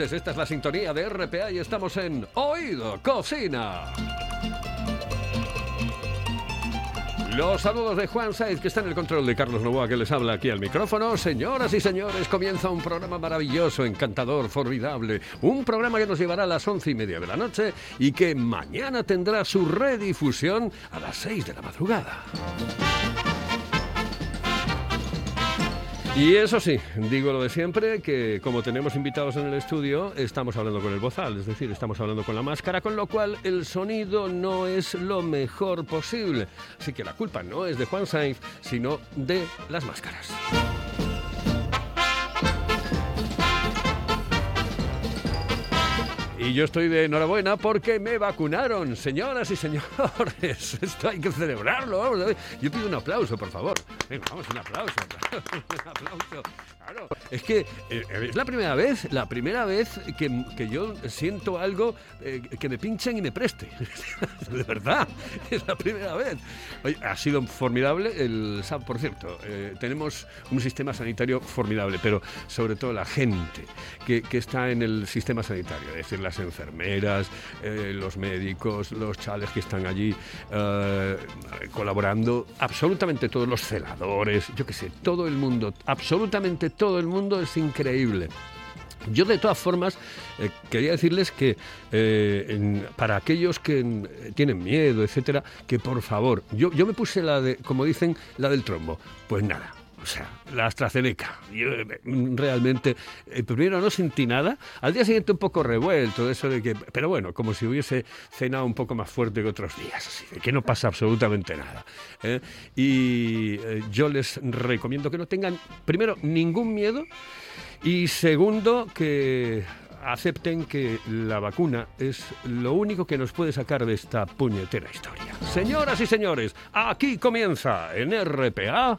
Esta es la sintonía de RPA y estamos en Oído Cocina. Los saludos de Juan Saiz, que está en el control de Carlos Novoa, que les habla aquí al micrófono. Señoras y señores, comienza un programa maravilloso, encantador, formidable. Un programa que nos llevará a las once y media de la noche y que mañana tendrá su redifusión a las seis de la madrugada. Y eso sí, digo lo de siempre, que como tenemos invitados en el estudio, estamos hablando con el bozal, es decir, estamos hablando con la máscara, con lo cual el sonido no es lo mejor posible. Así que la culpa no es de Juan Sainz, sino de las máscaras. Y yo estoy de enhorabuena porque me vacunaron, señoras y señores. Esto hay que celebrarlo. Vamos. Yo pido un aplauso, por favor. Venga, vamos, un aplauso. un aplauso. Claro, es que eh, es la primera vez, la primera vez que, que yo siento algo eh, que me pinchen y me preste. de verdad, es la primera vez. Oye, ha sido formidable el por cierto, eh, tenemos un sistema sanitario formidable, pero sobre todo la gente que, que está en el sistema sanitario, es decir, las enfermeras, eh, los médicos, los chales que están allí eh, colaborando, absolutamente todos los celadores, yo qué sé, todo el mundo, absolutamente todo el mundo es increíble. Yo de todas formas eh, quería decirles que eh, para aquellos que mm, tienen miedo, etcétera, que por favor, yo, yo me puse la de, como dicen, la del trombo. Pues nada, o sea, la AstraZeneca. Yo, eh, realmente, eh, primero no sentí nada, al día siguiente un poco revuelto, eso de que, pero bueno, como si hubiese cenado un poco más fuerte que otros días, así de que no pasa absolutamente nada. ¿eh? Y yo les recomiendo que no tengan, primero, ningún miedo. Y segundo, que acepten que la vacuna es lo único que nos puede sacar de esta puñetera historia. Señoras y señores, aquí comienza en RPA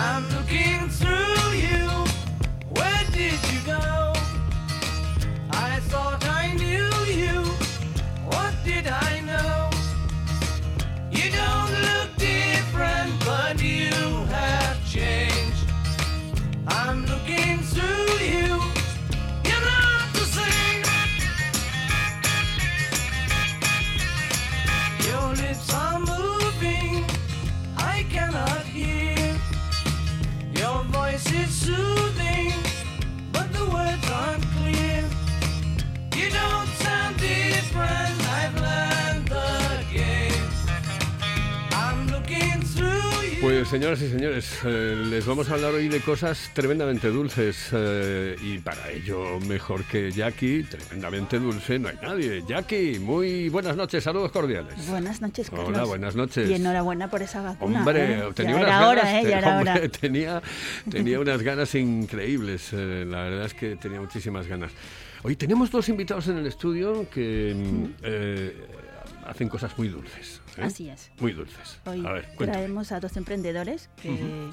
I'm looking through you. Señoras y señores, eh, les vamos a hablar hoy de cosas tremendamente dulces eh, y para ello mejor que Jackie, tremendamente dulce, no hay nadie. Jackie, muy buenas noches, saludos cordiales. Buenas noches, Carlos. Hola, buenas noches. Y enhorabuena por esa vacuna. Hombre, ¿eh? tenía ya unas era ganas, hora, ¿eh? Ya era hombre, hora. tenía, tenía unas ganas increíbles. la verdad es que tenía muchísimas ganas. Hoy tenemos dos invitados en el estudio que mm, hacen cosas muy dulces. ¿eh? Así es. Muy dulces. Hoy a ver, cuéntame. traemos a dos emprendedores que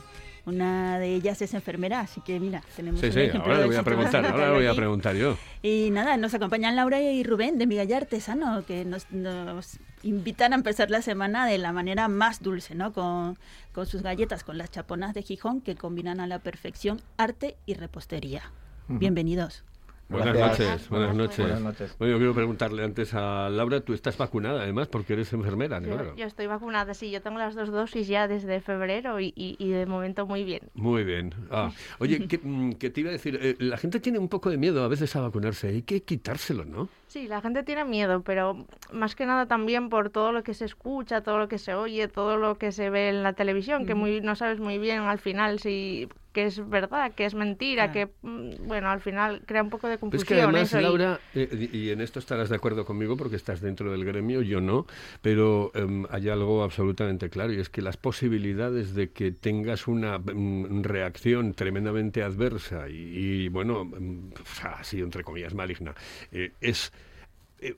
Una de ellas es enfermera, así que mira, tenemos Sí, un sí, ejemplo ahora le voy a preguntar, ahora le voy a preguntar yo. Y nada, nos acompañan Laura y Rubén de Migallar Artesano, que nos, nos invitan a empezar la semana de la manera más dulce, ¿no? Con, con sus galletas, con las chaponas de Gijón, que combinan a la perfección arte y repostería. Bienvenidos. Buenas Gracias. noches, buenas noches. Buenas noches. Bueno, yo quiero preguntarle antes a Laura, tú estás vacunada además porque eres enfermera, ¿no? Yo, Claro. yo estoy vacunada, sí, yo tengo las dos dosis ya desde febrero y, y- y de momento muy bien. Muy bien. Ah, oye, ¿qué, mm, qué te iba a decir? Eh, la gente tiene un poco de miedo a veces a vacunarse. Hay que quitárselo, ¿no? Sí, la gente tiene miedo, pero más que nada también por todo lo que se escucha, todo lo que se oye, todo lo que se ve en la televisión, que muy no sabes muy bien al final si que es verdad, que es mentira, Claro. que mm, bueno, al final crea un poco de confusión. es que además, eso, y- Laura, eh, y y en esto estarás de acuerdo conmigo porque estás dentro del gremio, yo no, pero em, hay algo absolutamente claro y es que las posibilidades de que tengas una mm, reacción tremendamente adversa y, y, bueno, mm, así entre comillas maligna, eh, es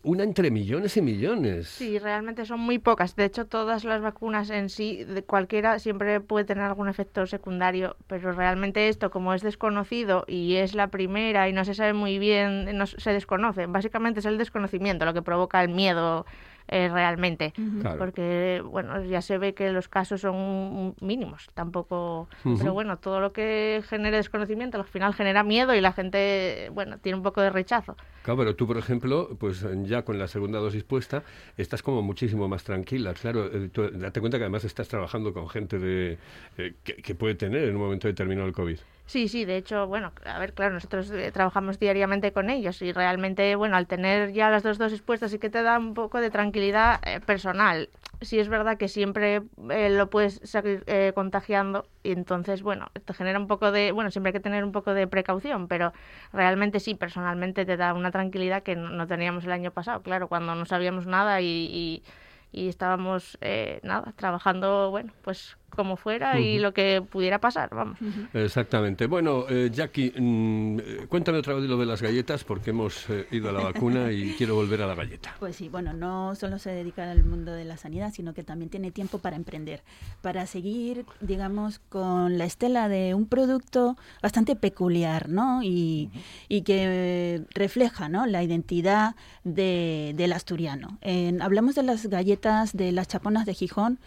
una entre millones y millones. Sí, realmente son muy pocas. De hecho, todas las vacunas en sí, de cualquiera, siempre puede tener algún efecto secundario, pero realmente esto, como es desconocido y es la primera y no se sabe muy bien, no se desconoce. Básicamente es el desconocimiento lo que provoca el miedo eh, realmente. Claro. Porque, bueno, ya se ve que los casos son mínimos, tampoco... Pero bueno, todo lo que genere desconocimiento al final genera miedo y la gente, bueno, tiene un poco de rechazo. Claro, pero tú, por ejemplo, pues ya con la segunda dosis puesta, estás como muchísimo más tranquila. Claro, eh, tú, date cuenta que además estás trabajando con gente de, eh, que, que puede tener en un momento determinado el COVID. Sí, sí, de hecho, bueno, a ver, claro, nosotros eh, trabajamos diariamente con ellos y realmente, bueno, al tener ya las dos dosis puestas sí que te da un poco de tranquilidad eh, personal. Sí es verdad que siempre eh, lo puedes seguir eh, contagiando y entonces, bueno, te genera un poco de, bueno, siempre hay que tener un poco de precaución, pero realmente sí, personalmente te da una tranquilidad que no, teníamos el año pasado, claro, cuando no sabíamos nada y, y, y estábamos, nada, trabajando, bueno, pues como fuera y lo que pudiera pasar, vamos. Exactamente. Bueno, eh, Jackie, mm, eh, cuéntame otra vez lo de las galletas, porque hemos eh, ido a la vacuna y quiero volver a la galleta. Pues sí, bueno, no solo se dedica al mundo de la sanidad, sino que también tiene tiempo para emprender, para seguir, digamos, con la estela de un producto bastante peculiar, ¿no? Y, y que eh, refleja, ¿no? La identidad de- del asturiano. En- hablamos de las galletas de las chaponas de Gijón,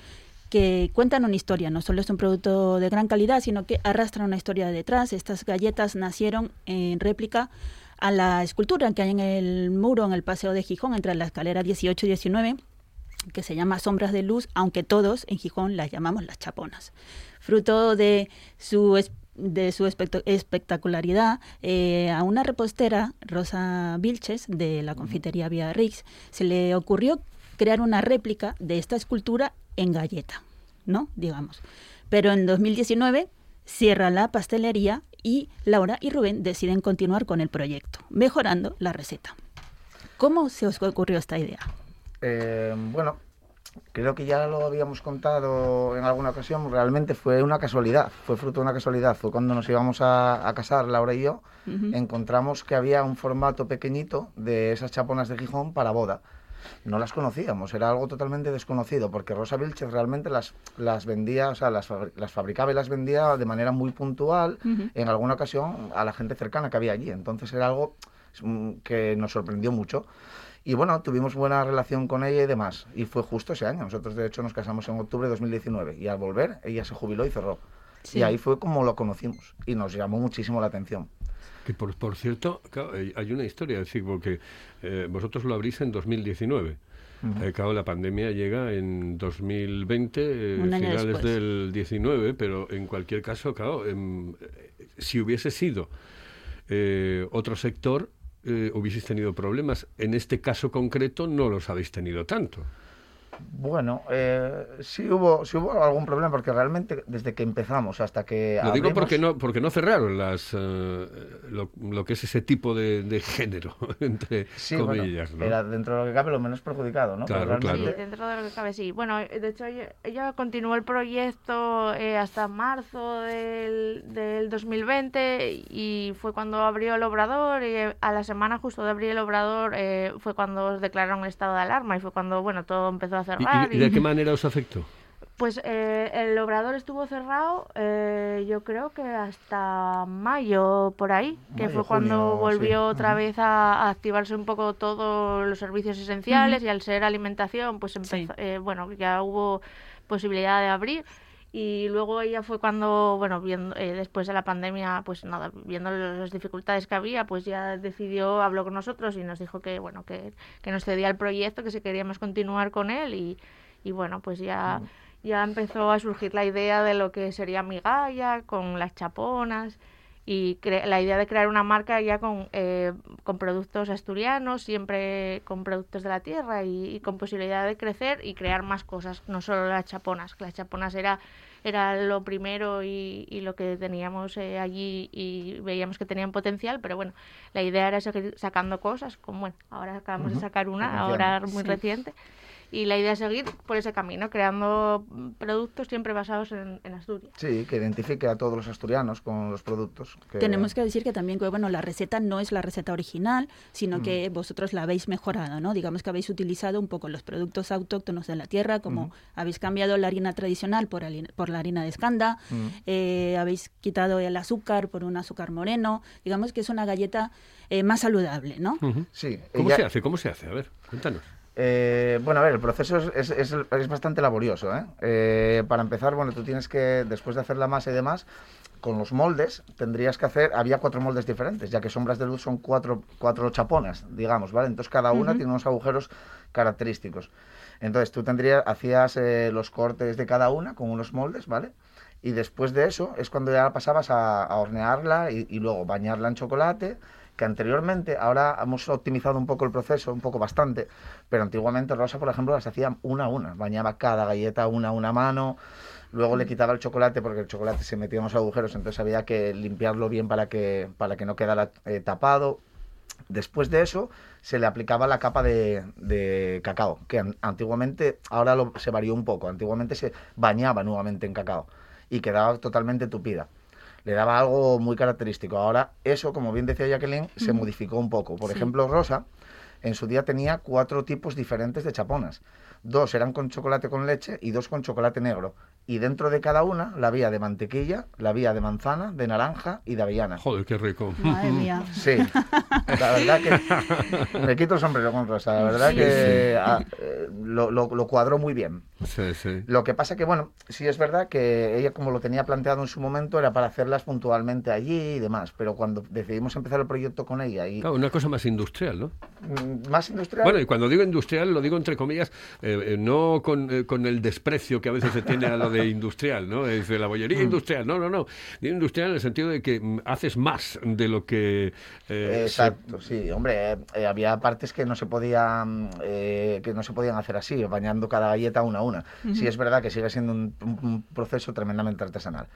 que cuentan una historia, no solo es un producto de gran calidad, sino que arrastran una historia detrás. Estas galletas nacieron en réplica a la escultura que hay en el muro, en el Paseo de Gijón, entre la escalera 18 y 19, que se llama Sombras de Luz, aunque todos en Gijón las llamamos las chaponas. Fruto de su, de su espectacularidad, eh, a una repostera, Rosa Vilches, de la confitería Biarritz, se le ocurrió crear una réplica de esta escultura en galleta, ¿no? Digamos. Pero en 2019 cierra la pastelería y Laura y Rubén deciden continuar con el proyecto, mejorando la receta. ¿Cómo se os ocurrió esta idea? Eh, bueno, creo que ya lo habíamos contado en alguna ocasión. Realmente fue una casualidad, fue fruto de una casualidad. Fue cuando nos íbamos a, a casar, Laura y yo, Ujú. encontramos que había un formato pequeñito de esas chaponas de Gijón para boda. No las conocíamos, era algo totalmente desconocido, porque Rosa Vilches realmente las, las vendía, o sea, las, las fabricaba y las vendía de manera muy puntual, en alguna ocasión a la gente cercana que había allí. Entonces era algo mm, que nos sorprendió mucho. Y bueno, tuvimos buena relación con ella y demás. Y fue justo ese año. Nosotros, de hecho, nos casamos en octubre de 2019. Y al volver, ella se jubiló y cerró. Sí. Y ahí fue como lo conocimos. Y nos llamó muchísimo la atención. Que por, por cierto, claro, hay una historia, es decir, porque eh, vosotros lo abrís en 2019. Eh, claro, la pandemia llega en 2020, eh, finales después. del 19, pero en cualquier caso, claro, em, eh, si hubiese sido eh, otro sector, eh, hubieseis tenido problemas. En este caso concreto no los habéis tenido tanto. Bueno, eh, sí, hubo, sí hubo algún problema, porque realmente desde que empezamos hasta que. Lo digo porque no, porque no cerraron las, eh, lo, lo que es ese tipo de, de género, entre Sí, bueno, comillas. ¿no? era dentro de lo que cabe lo menos perjudicado, ¿no? Claro, claro. Sí, dentro de lo que cabe, sí. Bueno, eh, de hecho, ella, continuó el proyecto eh, hasta marzo del, del 2020 y fue cuando abrió el obrador y eh, a la semana justo de abrir el obrador eh, fue cuando declararon el estado de alarma y fue cuando, bueno, todo empezó a ¿Y- cerrar. ¿Y, y de qué manera os afectó? Pues eh, el obrador estuvo cerrado, eh, yo creo que hasta mayo por ahí, que Mayo, fue cuando junio, volvió sí. otra vez a, a activarse un poco todos los servicios esenciales y al ser alimentación, pues empezó, eh, bueno, ya hubo posibilidad de abrir. Y luego ella fue cuando, bueno, viendo, eh, después de la pandemia, pues nada, viendo las dificultades que había, pues ya decidió, habló con nosotros y nos dijo que, bueno, que, que nos cedía el proyecto, que si queríamos continuar con él y, y bueno, pues ya, ya empezó a surgir la idea de lo que sería Migalla, con las chaponas y cre- la idea de crear una marca ya con, eh, con productos asturianos, siempre con productos de la tierra y, y con posibilidad de crecer y crear más cosas, no solo las chaponas, que las chaponas era, era lo primero y, y lo que teníamos eh, allí y veíamos que tenían potencial, pero bueno, la idea era seguir sacando cosas, como bueno, ahora acabamos de sacar una, ahora muy Sí. reciente. Y la idea es seguir por ese camino, creando mm, productos siempre basados en, en Asturias. Sí, que identifique a todos los asturianos con los productos. que- Tenemos que decir que también que bueno, la receta no es la receta original, sino que vosotros la habéis mejorado, ¿no? Digamos que habéis utilizado un poco los productos autóctonos de la tierra, como habéis cambiado la harina tradicional por, harina- por la harina de escanda, Mm. eh, habéis quitado el azúcar por un azúcar moreno. Digamos que es una galleta eh, más saludable, ¿no? Sí. ¿Cómo ella- se hace? ¿Cómo se hace? A ver, cuéntanos. Eh, bueno, a ver, el proceso es, es- es- es bastante laborioso. ¿eh? Eh, para empezar, bueno, tú tienes que, después de hacer la masa y demás, con los moldes tendrías que hacer, había cuatro moldes diferentes, ya que sombras de luz son cuatro, cuatro chaponas, digamos, ¿vale? Entonces cada una tiene unos agujeros característicos. Entonces tú tendrías, hacías los cortes de cada una con unos moldes, ¿vale? Y después de eso es cuando ya pasabas a, a hornearla y, y luego bañarla en chocolate, que anteriormente, ahora hemos optimizado un poco el proceso, un poco bastante, pero antiguamente Rosa, por ejemplo, las hacía una a una, bañaba cada galleta una a una mano, luego le quitaba el chocolate porque el chocolate se metía en los agujeros, entonces había que limpiarlo bien para que, para que no quedara eh, tapado. Después de eso se le aplicaba la capa de, de cacao, que an- antiguamente, ahora lo- se varió un poco, antiguamente se bañaba nuevamente en cacao y quedaba totalmente tupida. Le daba algo muy característico. Ahora eso, como bien decía Jacqueline, se modificó un poco. Por Sí. ejemplo, Rosa en su día tenía cuatro tipos diferentes de chaponas. Dos eran con chocolate con leche y dos con chocolate negro. Y dentro de cada una la había de mantequilla, la había de manzana, de naranja y de avellana. Joder, qué rico. Madre mía. Sí, la verdad que me quito el sombrero con Rosa, la verdad Sí, que ah, eh, lo, lo- lo cuadró muy bien. Sí, sí. Lo que pasa que, bueno, sí es verdad que ella como lo tenía planteado en su momento era para hacerlas puntualmente allí y demás, pero cuando decidimos empezar el proyecto con ella y Claro, una cosa más industrial, ¿no? mm, más industrial... Bueno, y cuando digo industrial, lo digo entre comillas, eh, eh, no con, eh, con el desprecio que a veces se tiene a lo de industrial, ¿no? Es de la bollería industrial. No, no, no. Industrial en el sentido de que mm, haces más de lo que... eh, se- Exacto, sí, hombre, eh, había partes que no se podían eh, que no se podían hacer así, bañando cada galleta una a una. Sí es verdad que sigue siendo un proceso tremendamente artesanal.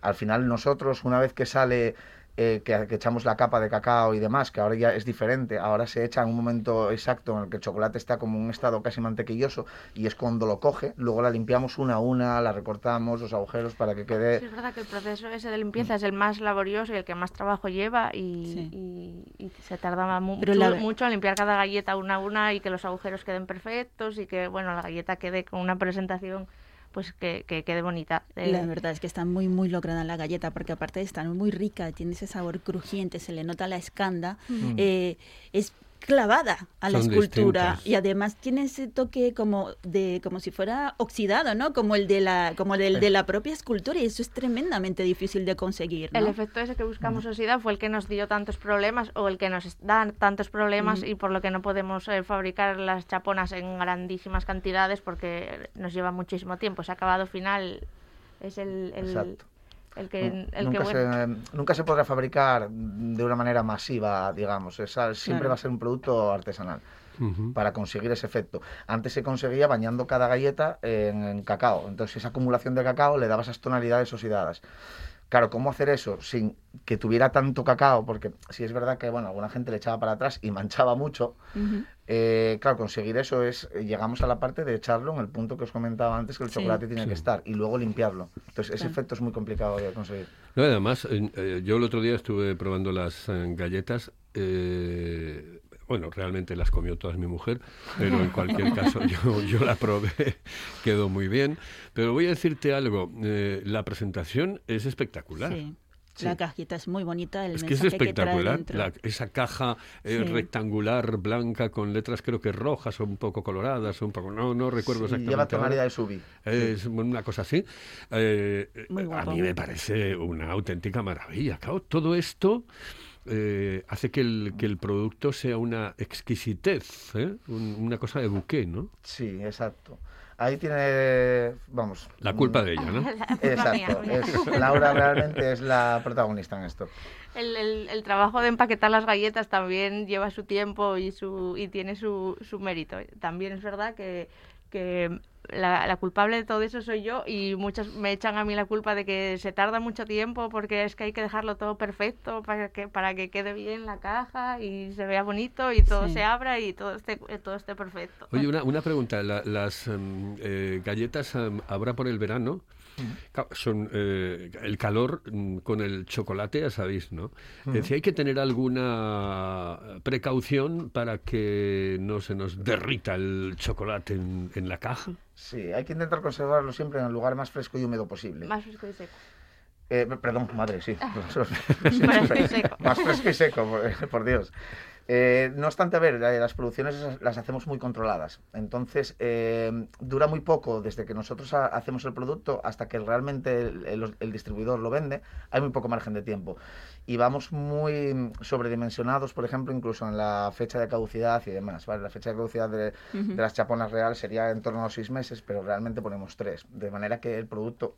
Al final nosotros, una vez que sale, eh, que, que echamos la capa de cacao y demás, que ahora ya es diferente, ahora se echa en un momento exacto en el que el chocolate está como en un estado casi mantequilloso y es cuando lo coge, luego la limpiamos una a una, la recortamos los agujeros para que quede... Sí, es verdad que el proceso ese de limpieza es el más laborioso y el que más trabajo lleva y, Sí. y- y se tardaba mu- Pero mucho, la- mucho en limpiar cada galleta una a una y que los agujeros queden perfectos y que bueno la galleta quede con una presentación pues que, que quede bonita. Eh, La verdad es que está muy, muy lograda la galleta, porque aparte de estar muy rica, tiene ese sabor crujiente, se le nota la escanda, eh, es clavada a la Son escultura distintas. y además tiene ese toque como de como si fuera oxidado, ¿no? Como el de la como del de la propia escultura y eso es tremendamente difícil de conseguir, ¿no? El efecto ese que buscamos oxidar fue el que nos dio tantos problemas o el que nos es- da tantos problemas y por lo que no podemos eh, fabricar las chaponas en grandísimas cantidades porque nos lleva muchísimo tiempo. Ese acabado final es el, el, Exacto. El que, nunca, bueno. se, nunca se podrá fabricar de una manera masiva, digamos. Es al- siempre Claro. va a ser un producto artesanal para conseguir ese efecto. Antes se conseguía bañando cada galleta en, en cacao. Entonces esa acumulación de cacao le daba esas tonalidades oxidadas. Claro, ¿cómo hacer eso sin que tuviera tanto cacao? Porque si es verdad que bueno, alguna gente le echaba para atrás y manchaba mucho. Eh, claro, conseguir eso es, llegamos a la parte de echarlo en el punto que os comentaba antes, que el Sí. chocolate tiene Sí. que estar, y luego limpiarlo. Entonces, ese Claro. efecto es muy complicado de conseguir. No, además, eh, eh, yo el otro día estuve probando las eh, galletas. eh, bueno, realmente las comió toda mi mujer, pero en cualquier caso yo, yo la probé, quedó muy bien. Pero voy a decirte algo, eh, la presentación es espectacular. Sí. La cajita es muy bonita, el Es que es mensaje que trae espectacular. la- esa caja eh, Sí. rectangular, blanca, con letras creo que rojas o un poco coloradas, un poco, no, no recuerdo Sí, exactamente. lleva de subi. Es una cosa así. Eh, Muy a mí me parece una auténtica maravilla. Claro, todo esto eh, hace que el, que el producto sea una exquisitez, ¿eh? Un- una cosa de buque, ¿no? Sí, exacto. Ahí tiene, vamos... La culpa de ella, ¿no? La culpa mía. Exacto. es- Laura realmente es la protagonista en esto. El, el- el trabajo de empaquetar las galletas también lleva su tiempo y su y tiene su, su mérito. También es verdad que, que la, la culpable de todo eso soy yo y muchos me echan a mí la culpa de que se tarda mucho tiempo porque es que hay que dejarlo todo perfecto para que para que quede bien la caja y se vea bonito y todo Sí. se abra y todo esté todo esté perfecto. Oye, una, una pregunta. La- las em, eh, galletas em, ahora por el verano son eh, el calor mm, con el chocolate, ya sabéis, ¿no? Es decir, hay que tener alguna precaución para que no se nos derrita el chocolate en, en la caja. Sí, hay que intentar conservarlo siempre en el lugar más fresco y húmedo posible. Más fresco y seco. Eh, perdón, madre, sí. Fresco y seco. Más fresco y seco, por, por Dios. Eh, no obstante, a ver, eh, las producciones las hacemos muy controladas. Entonces, eh, dura muy poco desde que nosotros ha- hacemos el producto hasta que realmente el, el- el distribuidor lo vende. Hay muy poco margen de tiempo. Y vamos muy sobredimensionados, por ejemplo, incluso en la fecha de caducidad y demás. ¿vale? La fecha de caducidad de, de las chaponas real sería en torno a los seis meses, pero realmente ponemos tres. De manera que el producto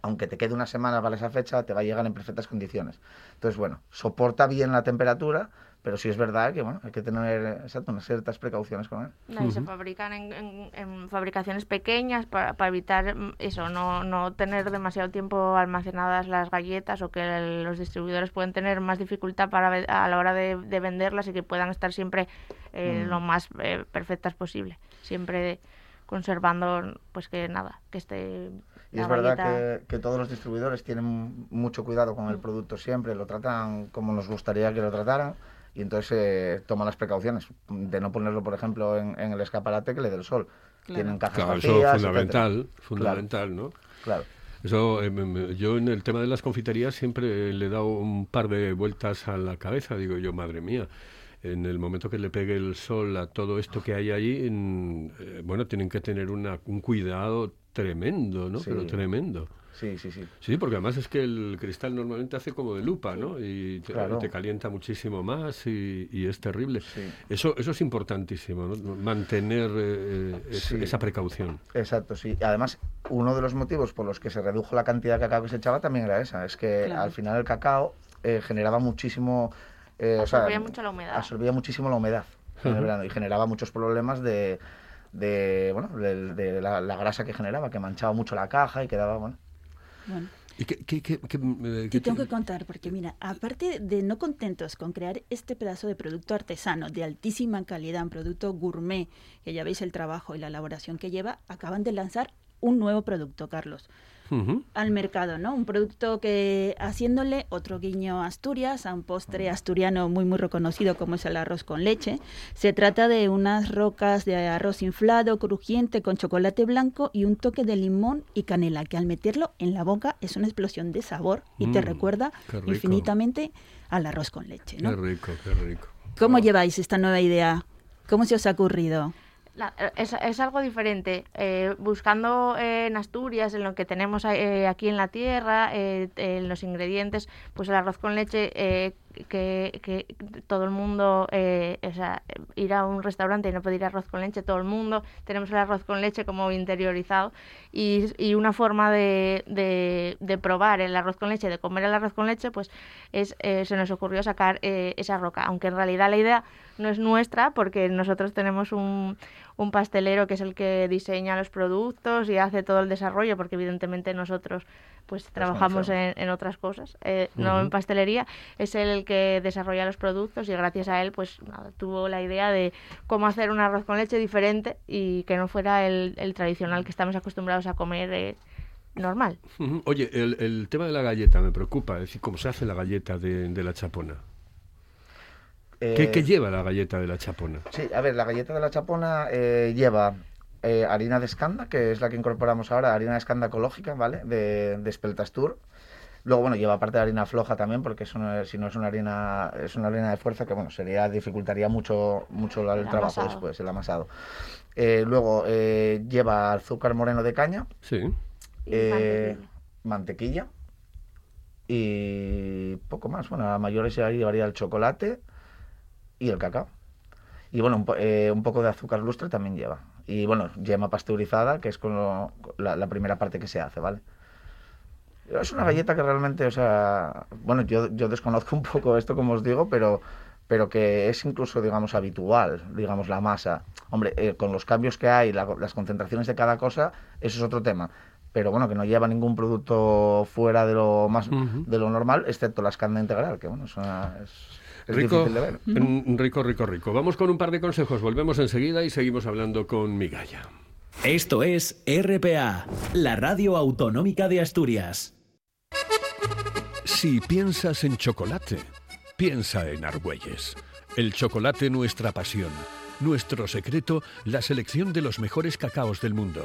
aunque te quede una semana para esa fecha, te va a llegar en perfectas condiciones. Entonces, bueno, soporta bien la temperatura, pero sí es verdad que, bueno, hay que tener, exacto, unas ciertas precauciones con él. No, y se fabrican en, en- en fabricaciones pequeñas para, para evitar mm, eso, no, no tener demasiado tiempo almacenadas las galletas o que el- los distribuidores pueden tener más dificultad para a la hora de, de venderlas y que puedan estar siempre eh, lo más eh, perfectas posible. Siempre conservando, pues que nada, que esté Y la es verdad que, que todos los distribuidores tienen mucho cuidado con el producto siempre, lo tratan como nos gustaría que lo trataran y entonces eh, toman las precauciones de no ponerlo, por ejemplo, en, en el escaparate que le dé el sol. Tienen cajas Claro, eso es fundamental, etcétera. fundamental, ¿no? Claro. Eso, eh, yo en el tema de las confiterías siempre le he dado un par de vueltas a la cabeza, digo yo, madre mía, en el momento que le pegue el sol a todo esto que hay ahí, en- eh, bueno, tienen que tener una, un cuidado tremendo, ¿no? Sí. Pero tremendo. Sí, sí, sí. Sí, porque además es que el cristal normalmente hace como de lupa, ¿no? Y te, Claro. te calienta muchísimo más y, y es terrible. Sí. Eso, eso es importantísimo, ¿no? Mantener eh, es- Sí. esa precaución. Exacto, sí. Además, uno de los motivos por los que se redujo la cantidad de cacao que se echaba también era esa. Es que Claro. al final el cacao eh, generaba muchísimo... eh, o sea, Absorbía mucho la humedad. Absorbía muchísimo la humedad en el verano y generaba muchos problemas de, de, bueno, de, de la, la grasa que generaba, que manchaba mucho la caja y quedaba, bueno... Bueno, ¿Y qué, qué- qué- qué, eh, te tengo te- que contar, porque mira, aparte de no contentos con crear este pedazo de producto artesano de altísima calidad, un producto gourmet, que ya veis el trabajo y la elaboración que lleva, acaban de lanzar un nuevo producto, Carlos, Ujú. al mercado, ¿no? Un producto que haciéndole otro guiño a Asturias, a un postre asturiano muy muy reconocido como es el arroz con leche. Se trata de unas rocas de arroz inflado, crujiente, con chocolate blanco y un toque de limón y canela, que al meterlo en la boca es una explosión de sabor y te Mm, recuerda qué rico. infinitamente al arroz con leche, Qué ¿no? rico, qué rico. ¿Cómo lleváis esta nueva idea? ¿Cómo se os ha ocurrido? La- es, es algo diferente. eh, buscando en Asturias, en lo que tenemos eh, aquí en la tierra, eh, en los ingredientes, pues el arroz con leche, que, que todo el mundo, o sea, ir a un restaurante y no pedir arroz con leche, todo el mundo, tenemos el arroz con leche como interiorizado y, y una forma de, de, de probar el arroz con leche, de comer el arroz con leche, pues es se nos ocurrió sacar esa roca, aunque en realidad la idea no es nuestra porque nosotros tenemos un, un pastelero que es el que diseña los productos y hace todo el desarrollo porque evidentemente nosotros pues trabajamos en, en otras cosas, eh, no en pastelería, es él el que desarrolla los productos y gracias a él pues nada, tuvo la idea de cómo hacer un arroz con leche diferente y que no fuera el, el tradicional que estamos acostumbrados a comer eh, normal. Oye, el, el tema de la galleta me preocupa, es decir, cómo se hace la galleta de, de la chapona. ¿Qué, Eh, qué lleva la galleta de la chapona? Sí, a ver, la galleta de la chapona eh, lleva eh, harina de escanda, que es la que incorporamos ahora, harina de escanda ecológica, ¿vale? De, de Speltastur. Luego, bueno, lleva parte de harina floja también, porque eso no es- si no es una harina, es una harina de fuerza que, bueno, sería, dificultaría mucho, mucho el, El trabajo amasado. después, el amasado. Eh, luego, eh, lleva azúcar moreno de caña, Sí. Y mantequilla. mantequilla y poco más. Bueno, a mayores llevaría el chocolate y el cacao. Y bueno, un, po- eh, un poco de azúcar lustre también lleva. Y bueno, yema pasteurizada, que es con lo- la, la primera parte que se hace, ¿vale? Es una galleta que realmente, o sea, bueno, yo, yo desconozco un poco esto, como os digo, pero, pero que es incluso, digamos, habitual, digamos, la masa. Hombre, eh, con los cambios que hay, la- las concentraciones de cada cosa, eso es otro tema. Pero bueno, que no lleva ningún producto fuera de lo más Ujú. de lo normal, excepto la escanda integral, que bueno, es, una- es, es Rico, difícil de ver. mm, rico, rico, rico. Vamos con un par de consejos. Volvemos enseguida y seguimos hablando con Migalla. Esto es RPA, la radio autonómica de Asturias. Si piensas en chocolate, piensa en Argüelles. El chocolate nuestra pasión. Nuestro secreto, la selección de los mejores cacaos del mundo.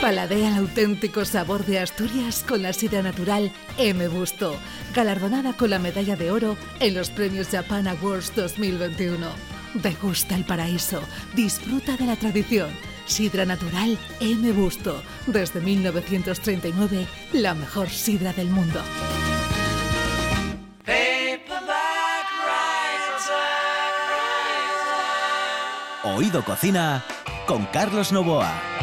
Paladea el auténtico sabor de Asturias con la sidra natural M. Busto, galardonada con la medalla de oro en los premios Japan Awards 2021. Degusta el paraíso, disfruta de la tradición. Sidra natural M. Busto, desde 1939, la mejor sidra del mundo. Oído Cocina con Carlos Novoa.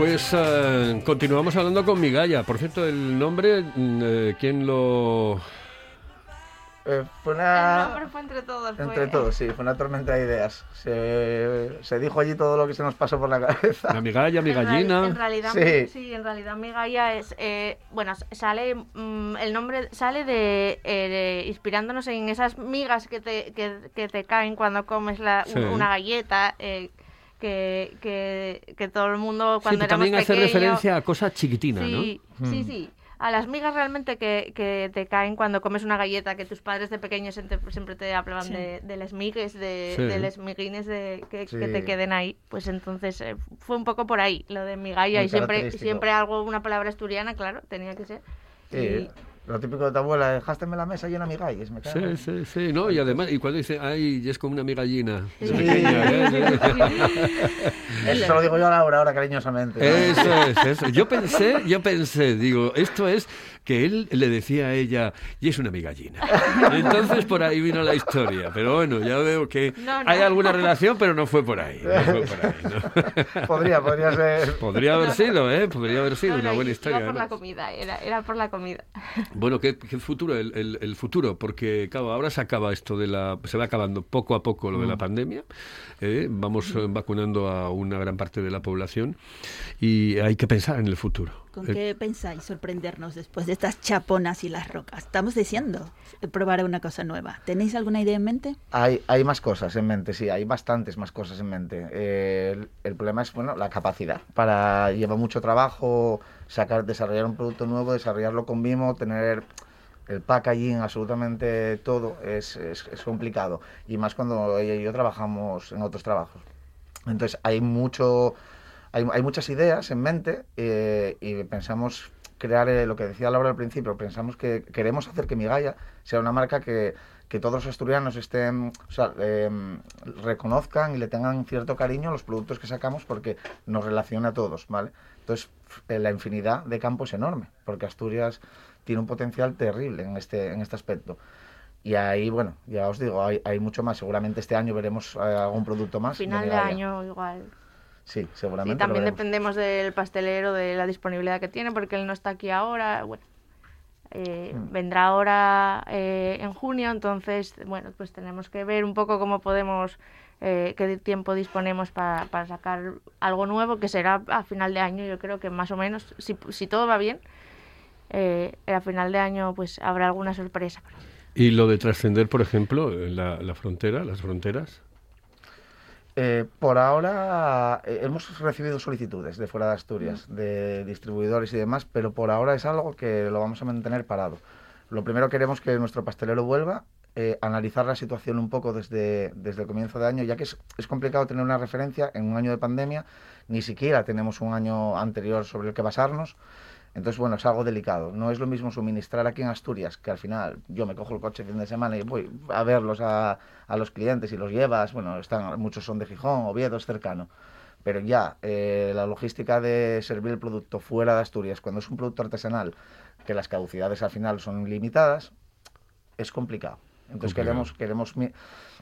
Pues eh, continuamos hablando con Migalla. Por cierto, el nombre, eh, ¿quién lo...? Eh, fue El una... nombre fue entre todos. fue- Entre todos, sí, fue una tormenta de ideas. Se, se dijo allí todo lo que se nos pasó por la cabeza. La Migalla, mi En real- gallina. En realidad, Sí. sí. en realidad mi Gaia es, eh, bueno, sale, mm, el nombre sale de, eh, de- inspirándonos en esas migas que te, que, que te caen cuando comes la, Sí. una galleta, eh, que, que, que todo el mundo Sí, cuando que éramos también hace pequeños- referencia a cosas chiquitinas, Sí, sí, sí. A las migas realmente que, que te caen cuando comes una galleta, que tus padres de pequeños siempre, siempre te hablaban Sí. de, de las migues, de, Sí. de las miguines de, que, que Sí. te queden ahí. Pues entonces eh, fue un poco por ahí, lo de migalla. Muy Y siempre, siempre algo, una palabra asturiana, claro, tenía que ser. Sí, Y- lo típico de tu abuela, dejásteme la mesa llena de migalles. Me cago Sí, sí, sí, no, y además, y cuando dice, ay, es como una migallina. Sí. ¿eh? Eso se lo digo yo a Laura ahora cariñosamente. ¿no? Eso es, eso. Yo pensé, yo pensé, digo, esto es que él le decía a ella, y es una migallina. Entonces por ahí vino la historia. Pero bueno, ya veo que No, no. hay alguna relación, pero no fue por ahí. no fue por ahí, ¿no? Podría, podría ser. Podría haber sido, ¿eh? Podría haber sido No, una buena historia. por la comida, era, era por la comida. Bueno, ¿qué, qué futuro? El, el- el futuro, porque claro, ahora se acaba esto de la... Se va acabando poco a poco lo de la pandemia. ¿eh? Vamos eh, vacunando a una gran parte de la población y hay que pensar en el futuro. ¿Con Eh, qué pensáis sorprendernos después de estas chaponas y las rocas? Estamos diciendo probar una cosa nueva. ¿Tenéis alguna idea en mente? Hay, hay más cosas en mente, sí, hay bastantes más cosas en mente. Eh, el, el problema es, bueno, la capacidad. Para lleva mucho trabajo sacar, desarrollar un producto nuevo, desarrollarlo con Vimo, tener el packaging, absolutamente todo, es, es, es complicado. Y más cuando ella y yo trabajamos en otros trabajos. Entonces hay mucho, hay, hay muchas ideas en mente eh, y pensamos crear eh, lo que decía Laura al principio, pensamos que queremos hacer que Migalla sea una marca que, que todos los asturianos estén, o sea, eh, reconozcan y le tengan cierto cariño a los productos que sacamos porque nos relaciona a todos, ¿vale? Entonces, eh, la infinidad de campos es enorme, porque Asturias tiene un potencial terrible en este, en este aspecto. Y ahí, bueno, ya os digo, hay, hay mucho más. Seguramente este año veremos eh, algún producto más. Final de año igual. Sí, seguramente. lo también dependemos del pastelero, de la disponibilidad que tiene, porque él no está aquí ahora. Bueno, eh, Mm. vendrá ahora eh, en junio, entonces, bueno, pues tenemos que ver un poco cómo podemos, eh, qué tiempo disponemos para, para sacar algo nuevo, que será a final de año, yo creo que más o menos, si, si todo va bien, eh, a final de año pues habrá alguna sorpresa. Y lo de trascender, por ejemplo, la, la frontera, las fronteras. Eh, por ahora eh, hemos recibido solicitudes de fuera de Asturias, de distribuidores y demás, pero por ahora es algo que lo vamos a mantener parado. Lo primero queremos que nuestro pastelero vuelva, eh, analizar la situación un poco desde, desde el comienzo de año, ya que es, es complicado tener una referencia en un año de pandemia, ni siquiera tenemos un año anterior sobre el que basarnos. Entonces, bueno, es algo delicado. No es lo mismo suministrar aquí en Asturias, que al final yo me cojo el coche fin de semana y voy a verlos a, a los clientes y los llevas. Bueno, están, muchos son de Gijón, Oviedo es cercano. Pero ya eh, la logística de servir el producto fuera de Asturias, cuando es un producto artesanal, que las caducidades al final son limitadas, es complicado. Entonces queremos, queremos, mi-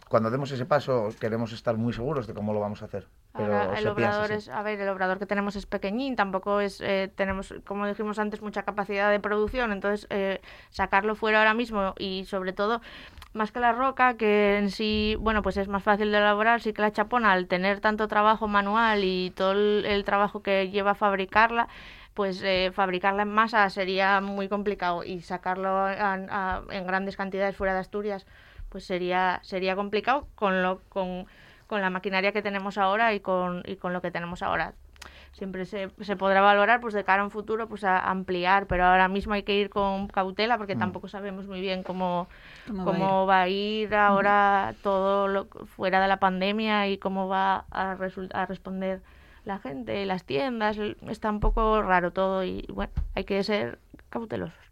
cuando demos ese paso, queremos estar muy seguros de cómo lo vamos a hacer. Pero Ahora, el obrador es, a ver, el obrador que tenemos es pequeñín, tampoco es, eh, tenemos, como dijimos antes, mucha capacidad de producción, entonces eh, sacarlo fuera ahora mismo y sobre todo, más que la roca, que en sí, bueno, pues es más fácil de elaborar, sí que la chapona, al tener tanto trabajo manual y todo el, el trabajo que lleva a fabricarla, pues eh, fabricarla en masa sería muy complicado y sacarlo a- a- en grandes cantidades fuera de Asturias, pues sería, sería complicado con lo, con, con la maquinaria que tenemos ahora y con, y con lo que tenemos ahora. Siempre se, se podrá valorar pues de cara a un futuro pues a ampliar, pero ahora mismo hay que ir con cautela porque Mm. tampoco sabemos muy bien cómo, ¿Cómo va a cómo va a ir ahora todo lo fuera de la pandemia y cómo va a, a responder la gente, las tiendas, está un poco raro todo y bueno, hay que ser cautelosos.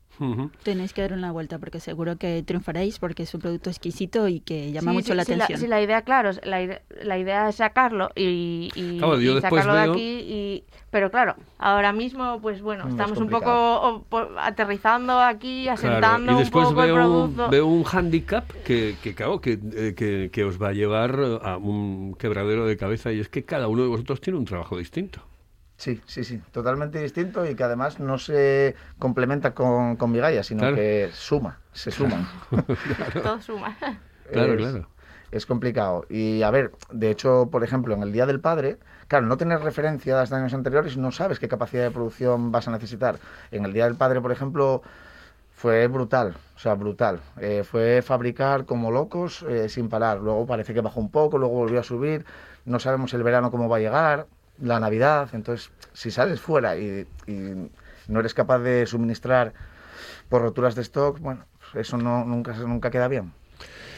Tenéis que dar una vuelta porque seguro que triunfaréis porque es un producto exquisito y que llama Sí, mucho sí, la sí, atención. sí, la idea, claro, la, la idea es sacarlo y, y- Claro, y sacarlo veo- de aquí. Y, pero claro, ahora mismo, pues bueno, es estamos un poco o, aterrizando aquí, Claro, asentando y un después poco el veo, un, producto. veo un handicap que, que claro, que, eh, que, que os va a llevar a un quebradero de cabeza y es que cada uno de vosotros tiene un trabajo distinto. Sí, sí, sí, totalmente distinto y que además no se complementa con, con Migalla, sino Claro. que suma, se suman. Todo suma. Claro, es, claro. Es complicado. Y a ver, de hecho, por ejemplo, en el Día del Padre, claro, no tener referencias de años anteriores, no sabes qué capacidad de producción vas a necesitar. En el Día del Padre, por ejemplo, fue brutal, o sea, brutal. Eh, fue fabricar como locos eh, sin parar. Luego parece que bajó un poco, luego volvió a subir. No sabemos el verano cómo va a llegar, la Navidad. Entonces, si sales fuera y, no eres capaz de suministrar por roturas de stock, bueno, eso no, nunca, nunca queda bien.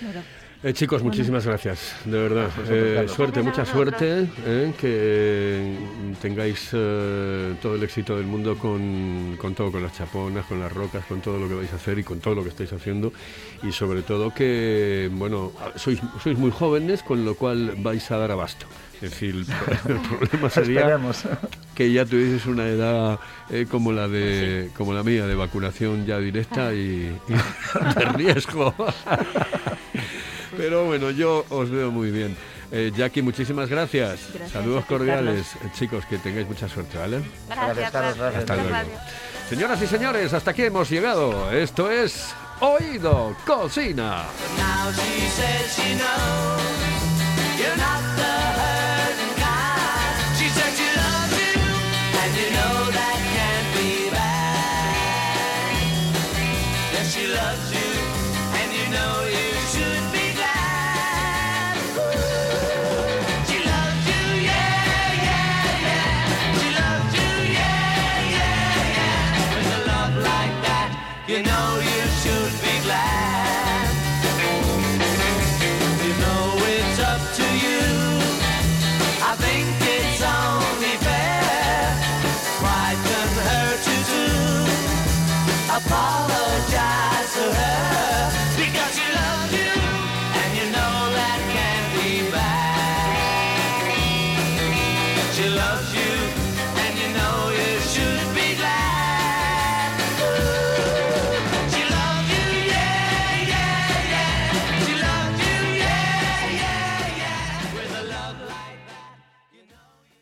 Claro. Eh, chicos, muchísimas gracias, de verdad. Eh, suerte, mucha suerte, eh, que tengáis todo el éxito del mundo con, con todo, con las chaponas, con las rocas, con todo lo que vais a hacer y con todo lo que estáis haciendo. Y sobre todo que, bueno, sois, sois muy jóvenes, con lo cual vais a dar abasto. Es decir, el, pro- el problema sería Esperemos. que ya tuvieses una edad eh, como la de como la mía de vacunación ya directa y, y de riesgo. Pero bueno, yo os veo muy bien. Eh, Jackie, muchísimas gracias. Gracias Saludos cordiales. Eh, chicos, que tengáis mucha suerte, ¿vale? Gracias, Carlos, gracias. Hasta luego. gracias. Señoras y señores, hasta aquí hemos llegado. Esto es Oído Cocina.